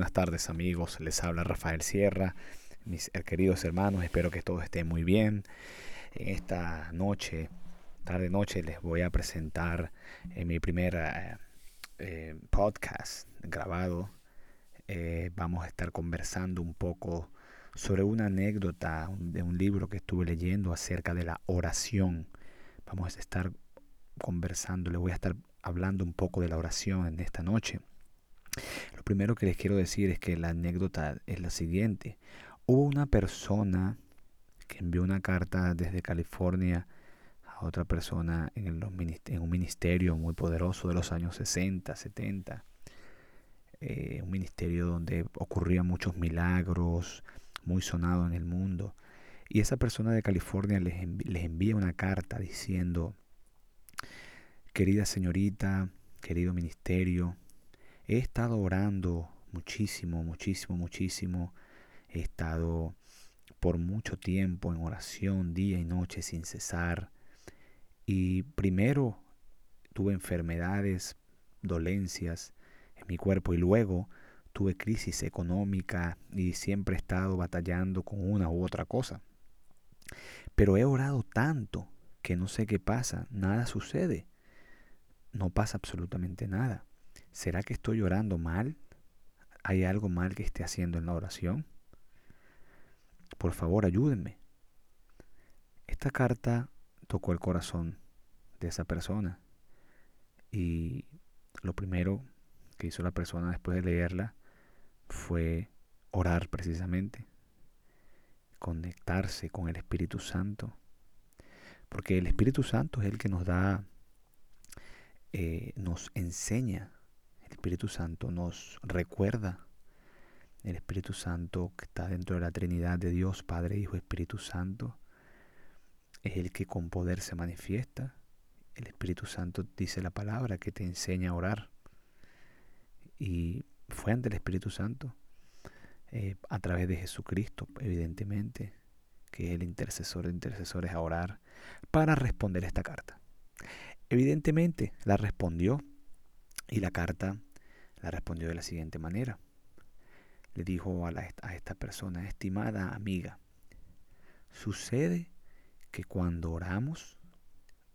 buenas tardes amigos, les habla Rafael Sierra, mis queridos hermanos, espero que todos estén muy bien. En esta noche, tarde noche, les voy a presentar en mi primer eh, eh, podcast grabado. Eh, vamos a estar conversando un poco sobre una anécdota de un libro que estuve leyendo acerca de la oración. Vamos a estar conversando, les voy a estar hablando un poco de la oración en esta noche. Lo primero que les quiero decir es que la anécdota es la siguiente. Hubo una persona que envió una carta desde California a otra persona en, un ministerio muy poderoso de los años 60, 70. Eh, un ministerio donde ocurrían muchos milagros, muy sonado en el mundo. Y esa persona de California les, les envía una carta diciendo, querida señorita, querido ministerio, He estado orando muchísimo, muchísimo, muchísimo. He estado por mucho tiempo en oración, día y noche sin cesar. Y primero tuve enfermedades, dolencias en mi cuerpo y luego tuve crisis económica y siempre he estado batallando con una u otra cosa. Pero he orado tanto que no sé qué pasa, nada sucede. No pasa absolutamente nada. ¿Será que estoy orando mal? ¿Hay algo mal que esté haciendo en la oración? Por favor, ayúdenme. Esta carta tocó el corazón de esa persona y lo primero que hizo la persona después de leerla fue orar precisamente, conectarse con el Espíritu Santo, porque el Espíritu Santo es el que nos da, eh, nos enseña el Espíritu Santo nos recuerda. El Espíritu Santo que está dentro de la Trinidad de Dios, Padre, Hijo, Espíritu Santo, es el que con poder se manifiesta. El Espíritu Santo dice la palabra que te enseña a orar. Y fue ante el Espíritu Santo, eh, a través de Jesucristo, evidentemente, que es el intercesor de intercesores a orar, para responder esta carta. Evidentemente la respondió y la carta la respondió de la siguiente manera. Le dijo a, a esta persona, estimada amiga, sucede que cuando oramos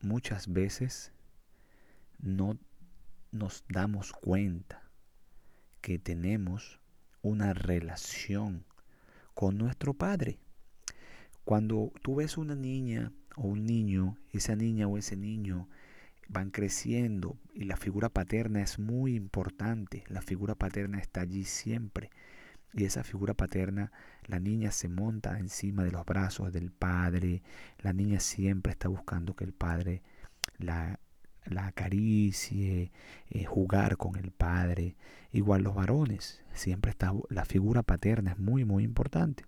muchas veces no nos damos cuenta que tenemos una relación con nuestro Padre. Cuando tú ves una niña o un niño, esa niña o ese niño van creciendo y la figura paterna es muy importante. La figura paterna está allí siempre. Y esa figura paterna, la niña se monta encima de los brazos del padre. La niña siempre está buscando que el padre la, la acaricie, eh, jugar con el padre. Igual los varones, siempre está la figura paterna es muy muy importante.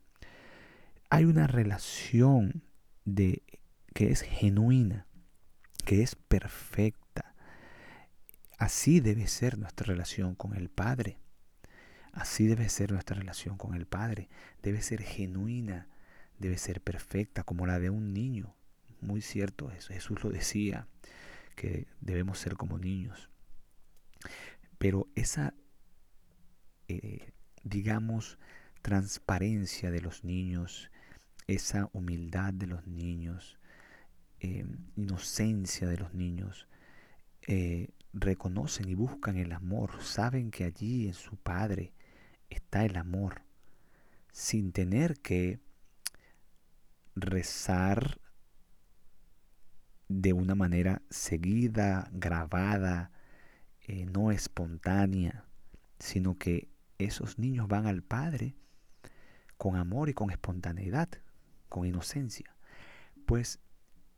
Hay una relación de que es genuina que es perfecta. Así debe ser nuestra relación con el Padre. Así debe ser nuestra relación con el Padre. Debe ser genuina, debe ser perfecta como la de un niño. Muy cierto eso. Jesús lo decía, que debemos ser como niños. Pero esa, eh, digamos, transparencia de los niños, esa humildad de los niños, eh, inocencia de los niños, eh, reconocen y buscan el amor, saben que allí en su Padre está el amor, sin tener que rezar de una manera seguida, grabada, eh, no espontánea, sino que esos niños van al Padre con amor y con espontaneidad, con inocencia. Pues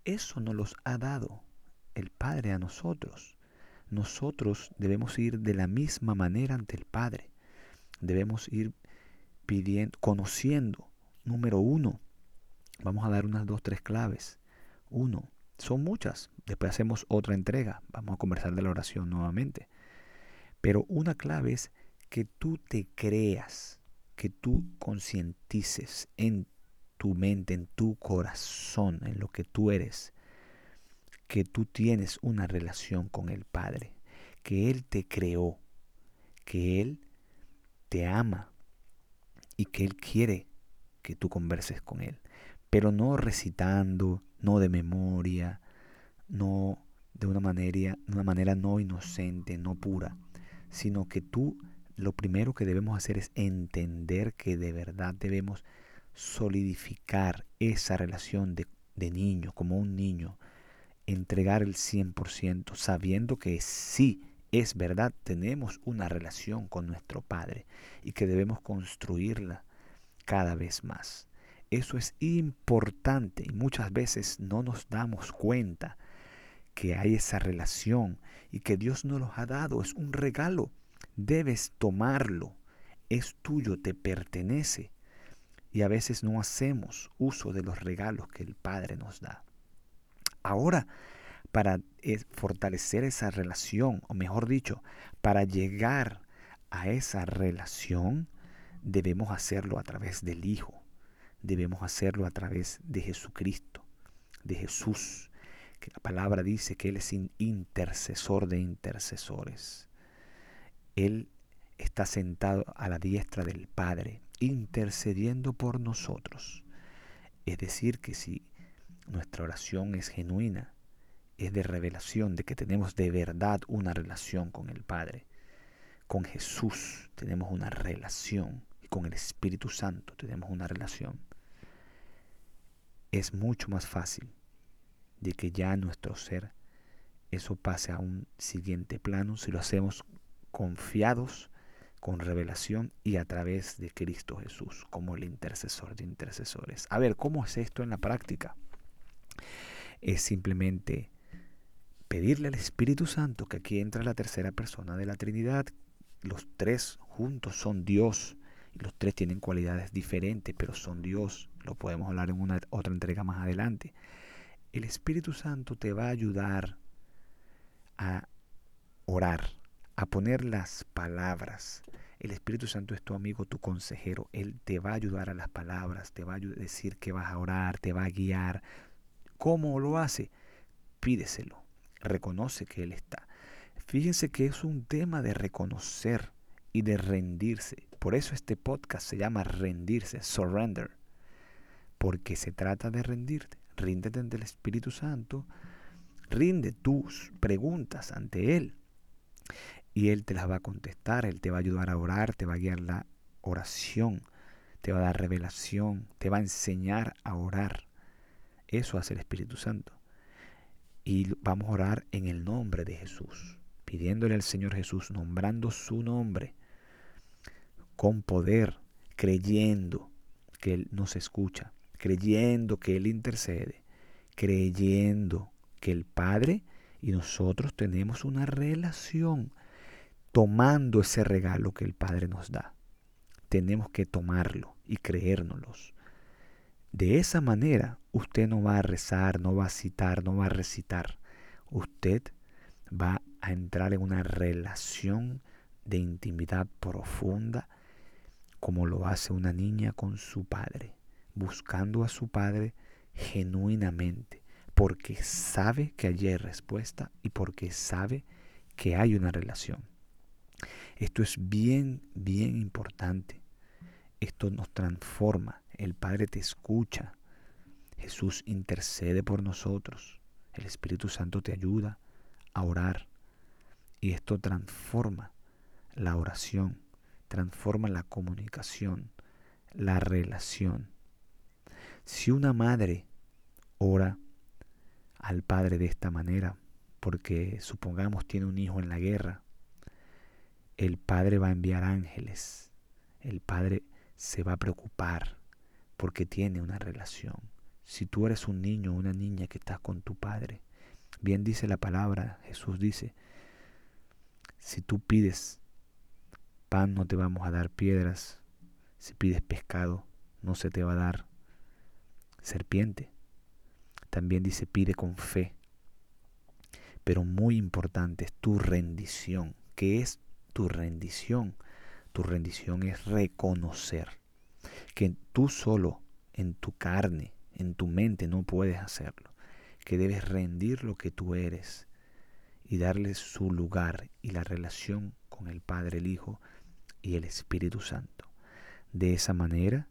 eso nos los ha dado el Padre a nosotros. Nosotros debemos ir de la misma manera ante el Padre. Debemos ir pidiendo, conociendo. Número uno, vamos a dar unas dos, tres claves. Uno, son muchas. Después hacemos otra entrega. Vamos a conversar de la oración nuevamente. Pero una clave es que tú te creas, que tú concientices en tu mente, en tu corazón, en lo que tú eres, que tú tienes una relación con el Padre, que Él te creó, que Él te ama y que Él quiere que tú converses con Él, pero no recitando, no de memoria, no de una manera, una manera no inocente, no pura, sino que tú lo primero que debemos hacer es entender que de verdad debemos solidificar esa relación de, niño, como un niño, entregar el 100%, sabiendo que sí, es verdad, tenemos una relación con nuestro Padre y que debemos construirla cada vez más. Eso es importante y muchas veces no nos damos cuenta que hay esa relación y que Dios nos los ha dado. Es un regalo. Debes tomarlo. Es tuyo, te pertenece. Y a veces no hacemos uso de los regalos que el Padre nos da. Ahora, para eh, fortalecer esa relación, o mejor dicho, para llegar a esa relación, debemos hacerlo a través del Hijo. Debemos hacerlo a través de Jesucristo, de Jesús, que la palabra dice que Él es intercesor de intercesores. Él está sentado a la diestra del Padre, intercediendo por nosotros. Es decir, que si nuestra oración es genuina, es de revelación, de que tenemos de verdad una relación con el Padre. Con Jesús tenemos una relación y con el Espíritu Santo tenemos una relación. Es mucho más fácil de que ya nuestro ser eso pase a un siguiente plano si lo hacemos confiados con revelación y a través de Cristo Jesús como el intercesor de intercesores. A ver, ¿cómo es esto en la práctica? Es simplemente pedirle al Espíritu Santo que aquí entra la tercera persona de la Trinidad. Los tres juntos son Dios y los tres tienen cualidades diferentes, pero son Dios. Lo podemos hablar en una otra entrega más adelante. El Espíritu Santo te va a ayudar a orar, a poner las palabras. El Espíritu Santo es tu amigo, tu consejero. Él te va a ayudar a las palabras, te va a decir que vas a orar, te va a guiar. ¿Cómo lo hace? Pídeselo reconoce que Él está. Fíjense que es un tema de reconocer y de rendirse. Por eso este podcast se llama rendirse, surrender. Porque se trata de rendirte. Ríndete ante el Espíritu Santo. Rinde tus preguntas ante Él. Y Él te las va a contestar. Él te va a ayudar a orar. Te va a guiar la oración. Te va a dar revelación. Te va a enseñar a orar. Eso hace el Espíritu Santo. Y vamos a orar en el nombre de Jesús, pidiéndole al Señor Jesús, nombrando su nombre, con poder, creyendo que Él nos escucha, creyendo que Él intercede, creyendo que el Padre y nosotros tenemos una relación, tomando ese regalo que el Padre nos da. Tenemos que tomarlo y creérnoslos. De esa manera usted no va a rezar, no va a citar, no va a recitar. Usted va a entrar en una relación de intimidad profunda como lo hace una niña con su padre, buscando a su padre genuinamente, porque sabe que allí hay respuesta y porque sabe que hay una relación. Esto es bien, bien importante. Esto nos transforma el Padre te escucha. Jesús intercede por nosotros. El Espíritu Santo te ayuda a orar. Y esto transforma la oración, transforma la comunicación, la relación. Si una madre ora al Padre de esta manera, porque supongamos tiene un hijo en la guerra, el Padre va a enviar ángeles, el Padre se va a preocupar, porque tiene una relación. Si tú eres un niño o una niña que estás con tu padre, bien dice la palabra, Jesús dice, si tú pides pan no te vamos a dar piedras, si pides pescado no se te va a dar serpiente. También dice pide con fe. Pero muy importante es tu rendición. ¿Qué es tu rendición? Tu rendición es reconocer que tú solo en tu carne, en tu mente no puedes hacerlo, que debes rendir lo que tú eres y darle su lugar y la relación con el Padre, el Hijo, y el Espíritu Santo. De esa manera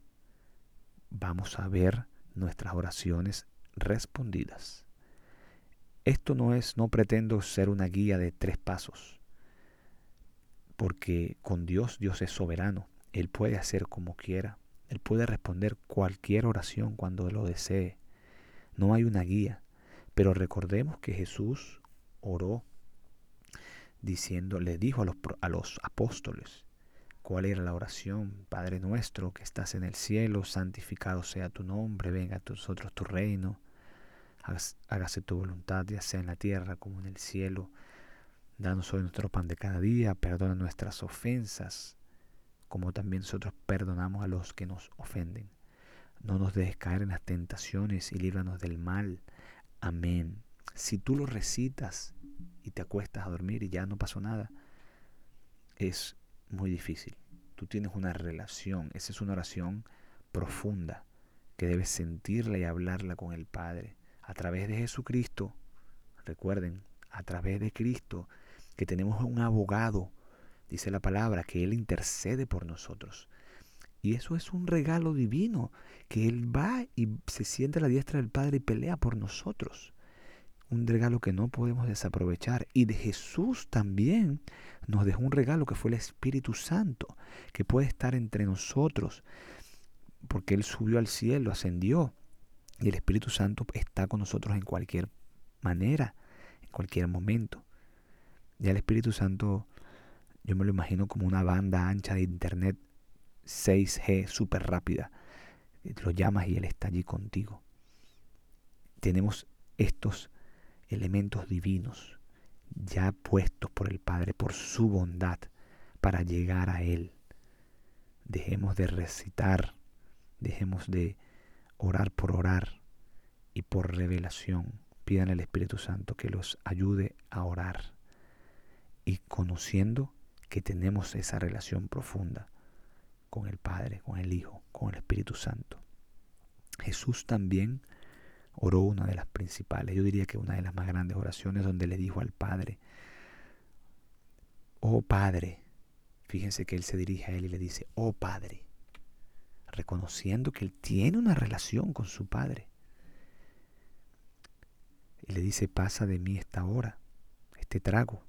vamos a ver nuestras oraciones respondidas. Esto no es, no pretendo ser una guía de tres pasos, porque con Dios Dios es soberano, Él puede hacer como quiera, Él puede responder cualquier oración cuando lo desee. No hay una guía, pero recordemos que Jesús oró diciendo, le dijo a los, a los apóstoles, cuál era la oración, Padre nuestro que estás en el cielo, santificado sea tu nombre, venga a nosotros tu reino, hágase tu voluntad, ya sea en la tierra como en el cielo. Danos hoy nuestro pan de cada día, perdona nuestras ofensas, como también nosotros perdonamos a los que nos ofenden. No nos dejes caer en las tentaciones y líbranos del mal. Amén. Si tú lo recitas y te acuestas a dormir y ya no pasó nada, es muy difícil. Tú tienes una relación, esa es una oración profunda que debes sentirla y hablarla con el Padre a través de Jesucristo. Recuerden, a través de Cristo, que tenemos un abogado, dice la palabra, que Él intercede por nosotros. Y eso es un regalo divino, que Él va y se siente a la diestra del Padre y pelea por nosotros un regalo que no podemos desaprovechar. Y de Jesús también nos dejó un regalo que fue el Espíritu Santo, que puede estar entre nosotros, porque Él subió al cielo, ascendió, y el Espíritu Santo está con nosotros en cualquier manera, en cualquier momento. Ya el Espíritu Santo, yo me lo imagino como una banda ancha de Internet 6G súper rápida. Lo llamas y Él está allí contigo. Tenemos estos elementos divinos ya puestos por el Padre por su bondad para llegar a Él. Dejemos de recitar, dejemos de orar por orar y por revelación. Pidan al Espíritu Santo que los ayude a orar y conociendo que tenemos esa relación profunda con el Padre, con el Hijo, con el Espíritu Santo. Jesús también oró una de las principales, yo diría que una de las más grandes oraciones donde le dijo al Padre, oh Padre, fíjense que él se dirige a él y le dice, oh Padre, reconociendo que él tiene una relación con su Padre. Y le dice, pasa de mí esta hora, este trago,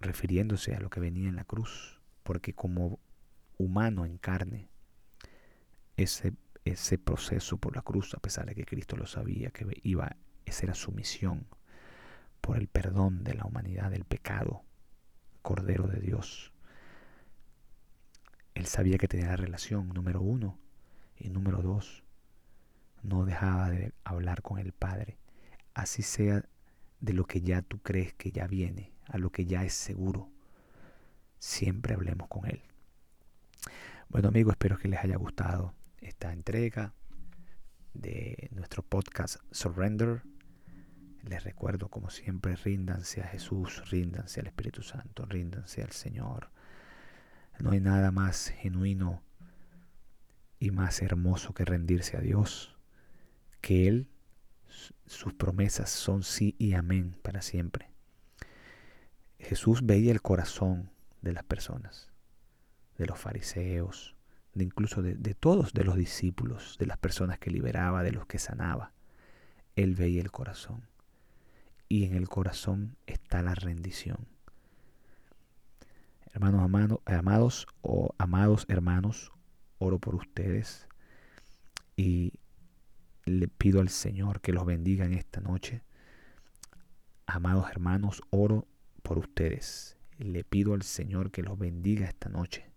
refiriéndose a lo que venía en la cruz, porque como humano en carne, ese ese proceso por la cruz, a pesar de que Cristo lo sabía, que iba, esa era su misión, por el perdón de la humanidad, del pecado, Cordero de Dios. Él sabía que tenía la relación, número uno, y número dos, no dejaba de hablar con el Padre, así sea de lo que ya tú crees que ya viene, a lo que ya es seguro, siempre hablemos con Él. Bueno amigos, espero que les haya gustado esta entrega de nuestro podcast Surrender. Les recuerdo, como siempre, ríndanse a Jesús, ríndanse al Espíritu Santo, ríndanse al Señor. No hay nada más genuino y más hermoso que rendirse a Dios, que Él, sus promesas son sí y amén para siempre. Jesús veía el corazón de las personas, de los fariseos, de incluso de, todos, de los discípulos, de las personas que liberaba, de los que sanaba. Él veía el corazón. Y en el corazón está la rendición. Hermanos amados o amados hermanos, oro por ustedes y le pido al Señor que los bendiga en esta noche. Amados hermanos, oro por ustedes. Le pido al Señor que los bendiga esta noche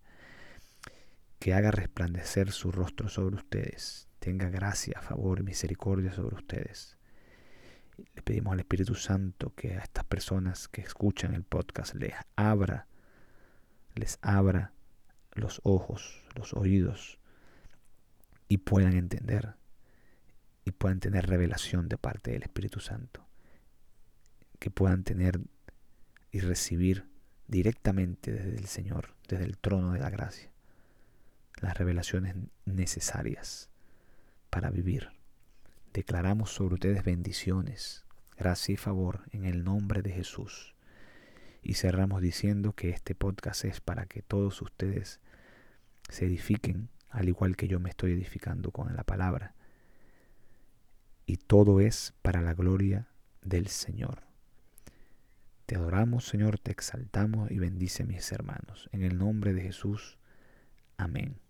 que haga resplandecer su rostro sobre ustedes, tenga gracia, favor y misericordia sobre ustedes. Le pedimos al Espíritu Santo que a estas personas que escuchan el podcast les abra, les abra los ojos, los oídos y puedan entender y puedan tener revelación de parte del Espíritu Santo. Que puedan tener y recibir directamente desde el Señor, desde el trono de la gracia las revelaciones necesarias para vivir. Declaramos sobre ustedes bendiciones, gracia y favor en el nombre de Jesús. Y cerramos diciendo que este podcast es para que todos ustedes se edifiquen, al igual que yo me estoy edificando con la palabra. Y todo es para la gloria del Señor. Te adoramos, Señor, te exaltamos y bendice mis hermanos. En el nombre de Jesús. Amén.